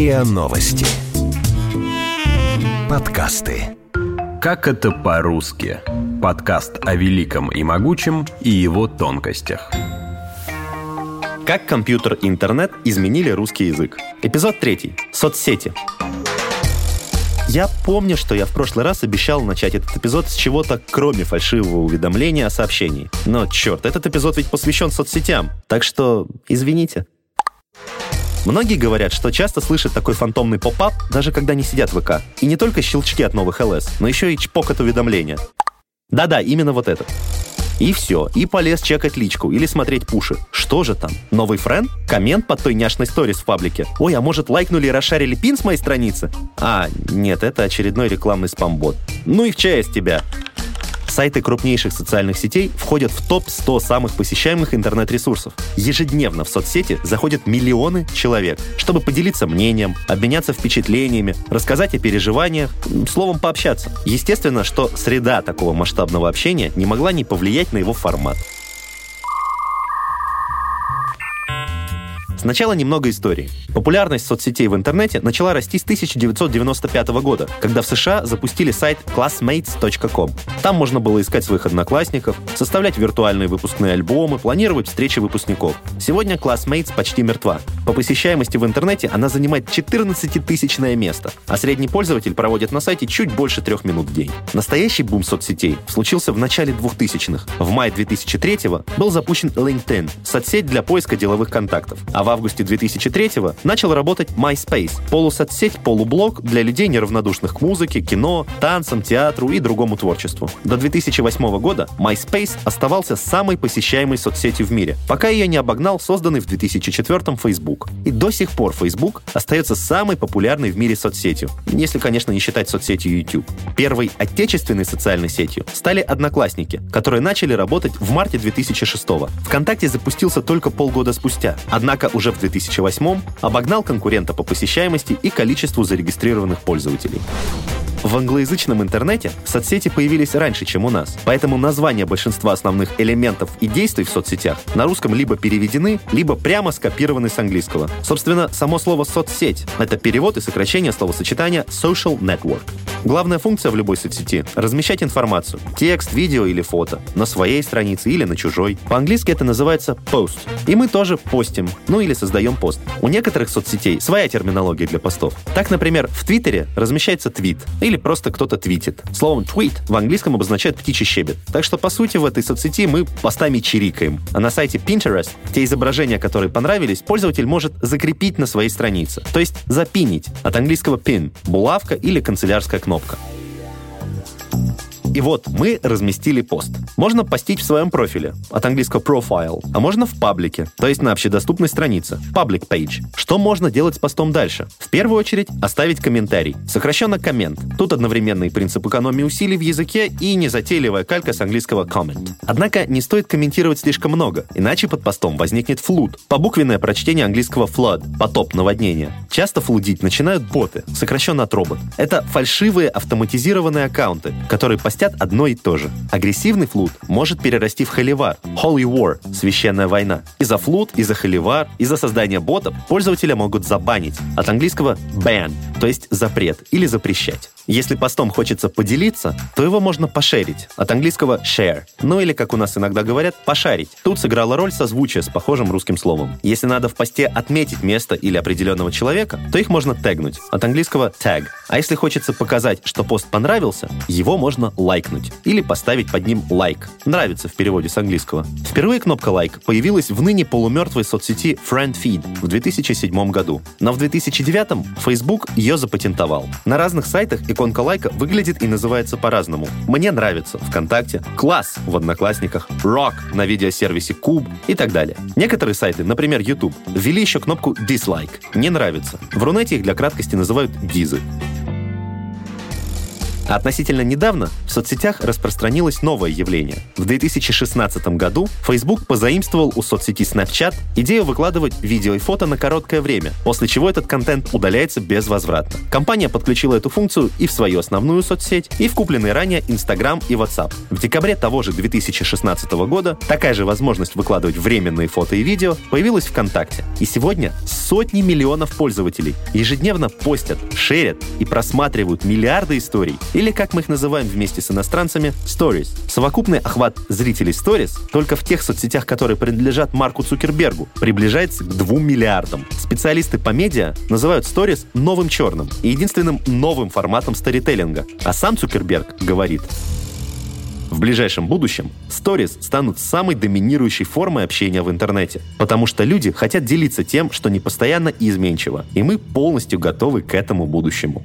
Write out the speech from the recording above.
РИА Новости. Подкасты. Как это по-русски? Подкаст о великом и могучем и его тонкостях. Как компьютер и интернет изменили русский язык. Эпизод третий. Соцсети. Я помню, что я в прошлый раз обещал начать этот эпизод с чего-то, кроме фальшивого уведомления о сообщении. Но, черт, этот эпизод ведь посвящен соцсетям. Так что, извините. Многие говорят, что часто слышат такой фантомный поп-ап, даже когда не сидят в ВК. И не только щелчки от новых ЛС, но еще и чпок от уведомления. Да-да, именно вот этот. И все, и полез чекать личку или смотреть пуши. Что же там? Новый френд? Коммент под той няшной сторис в паблике? Ой, а может лайкнули и расшарили пин с моей страницы? А, нет, это очередной рекламный спамбот. Ну и в честь тебя. Сайты крупнейших социальных сетей входят в топ-100 самых посещаемых интернет-ресурсов. Ежедневно в соцсети заходят миллионы человек, чтобы поделиться мнением, обменяться впечатлениями, рассказать о переживаниях, словом, пообщаться. Естественно, что среда такого масштабного общения не могла не повлиять на его формат. Сначала немного истории. Популярность соцсетей в интернете начала расти с 1995 года, когда в США запустили сайт classmates.com. Там можно было искать своих одноклассников, составлять виртуальные выпускные альбомы, планировать встречи выпускников. Сегодня Classmates почти мертва. По посещаемости в интернете она занимает 14-тысячное место, а средний пользователь проводит на сайте чуть больше трех минут в день. Настоящий бум соцсетей случился в начале 2000-х. В мае 2003 был запущен LinkedIn, соцсеть для поиска деловых контактов, а в в августе 2003-го начал работать MySpace — полусоцсеть, полублог для людей, неравнодушных к музыке, кино, танцам, театру и другому творчеству. До 2008 года MySpace оставался самой посещаемой соцсетью в мире, пока ее не обогнал созданный в 2004-м Facebook. И до сих пор Facebook остается самой популярной в мире соцсетью, если, конечно, не считать соцсетью YouTube. Первой отечественной социальной сетью стали Одноклассники, которые начали работать в марте 2006 -го. ВКонтакте запустился только полгода спустя, однако уже в 2008 обогнал конкурента по посещаемости и количеству зарегистрированных пользователей. В англоязычном интернете соцсети появились раньше, чем у нас, поэтому названия большинства основных элементов и действий в соцсетях на русском либо переведены, либо прямо скопированы с английского. Собственно, само слово «соцсеть» — это перевод и сокращение словосочетания «social network». Главная функция в любой соцсети — размещать информацию, текст, видео или фото, на своей странице или на чужой. По-английски это называется post. И мы тоже постим, ну или создаем пост. У некоторых соцсетей своя терминология для постов. Так, например, в Твиттере размещается твит, просто кто-то твитит. Словом tweet в английском обозначает птичий щебет. Так что, по сути, в этой соцсети мы постами чирикаем. А на сайте Pinterest те изображения, которые понравились, пользователь может закрепить на своей странице. То есть запинить. От английского pin — булавка или канцелярская кнопка. И вот мы разместили пост. Можно постить в своем профиле, от английского profile, а можно в паблике, то есть на общедоступной странице, public page. Что можно делать с постом дальше? В первую очередь оставить комментарий, сокращенно коммент. Тут одновременный принцип экономии усилий в языке и незатейливая калька с английского comment. Однако не стоит комментировать слишком много, иначе под постом возникнет флуд, побуквенное прочтение английского flood, потоп, наводнение. Часто флудить начинают боты, сокращенно от робот. Это фальшивые автоматизированные аккаунты, которые постят совместят одно и то же. Агрессивный флут может перерасти в холивар, holy war, священная война. И за флут, и за холивар, и за создание ботов пользователя могут забанить. От английского ban, то есть запрет или запрещать. Если постом хочется поделиться, то его можно пошерить, от английского share, ну или, как у нас иногда говорят, пошарить. Тут сыграла роль созвучие с похожим русским словом. Если надо в посте отметить место или определенного человека, то их можно тегнуть, от английского tag. А если хочется показать, что пост понравился, его можно лайкнуть или поставить под ним лайк. Нравится в переводе с английского. Впервые кнопка лайк появилась в ныне полумертвой соцсети FriendFeed в 2007 году. Но в 2009 Facebook ее запатентовал. На разных сайтах иконка лайка выглядит и называется по-разному. Мне нравится ВКонтакте, класс в Одноклассниках, рок на видеосервисе Куб и так далее. Некоторые сайты, например YouTube, ввели еще кнопку dislike, не нравится. В Рунете их для краткости называют дизы. Относительно недавно в соцсетях распространилось новое явление. В 2016 году Facebook позаимствовал у соцсети Snapchat идею выкладывать видео и фото на короткое время, после чего этот контент удаляется безвозвратно. Компания подключила эту функцию и в свою основную соцсеть, и в купленные ранее Instagram и WhatsApp. В декабре того же 2016 года такая же возможность выкладывать временные фото и видео появилась ВКонтакте. И сегодня сотни миллионов пользователей ежедневно постят, шерят и просматривают миллиарды историй, или как мы их называем вместе с иностранцами, stories. Совокупный охват зрителей stories только в тех соцсетях, которые принадлежат Марку Цукербергу, приближается к 2 миллиардам. Специалисты по медиа называют stories новым черным и единственным новым форматом старителлинга. А сам Цукерберг говорит, в ближайшем будущем сторис станут самой доминирующей формой общения в интернете, потому что люди хотят делиться тем, что не постоянно и изменчиво, и мы полностью готовы к этому будущему.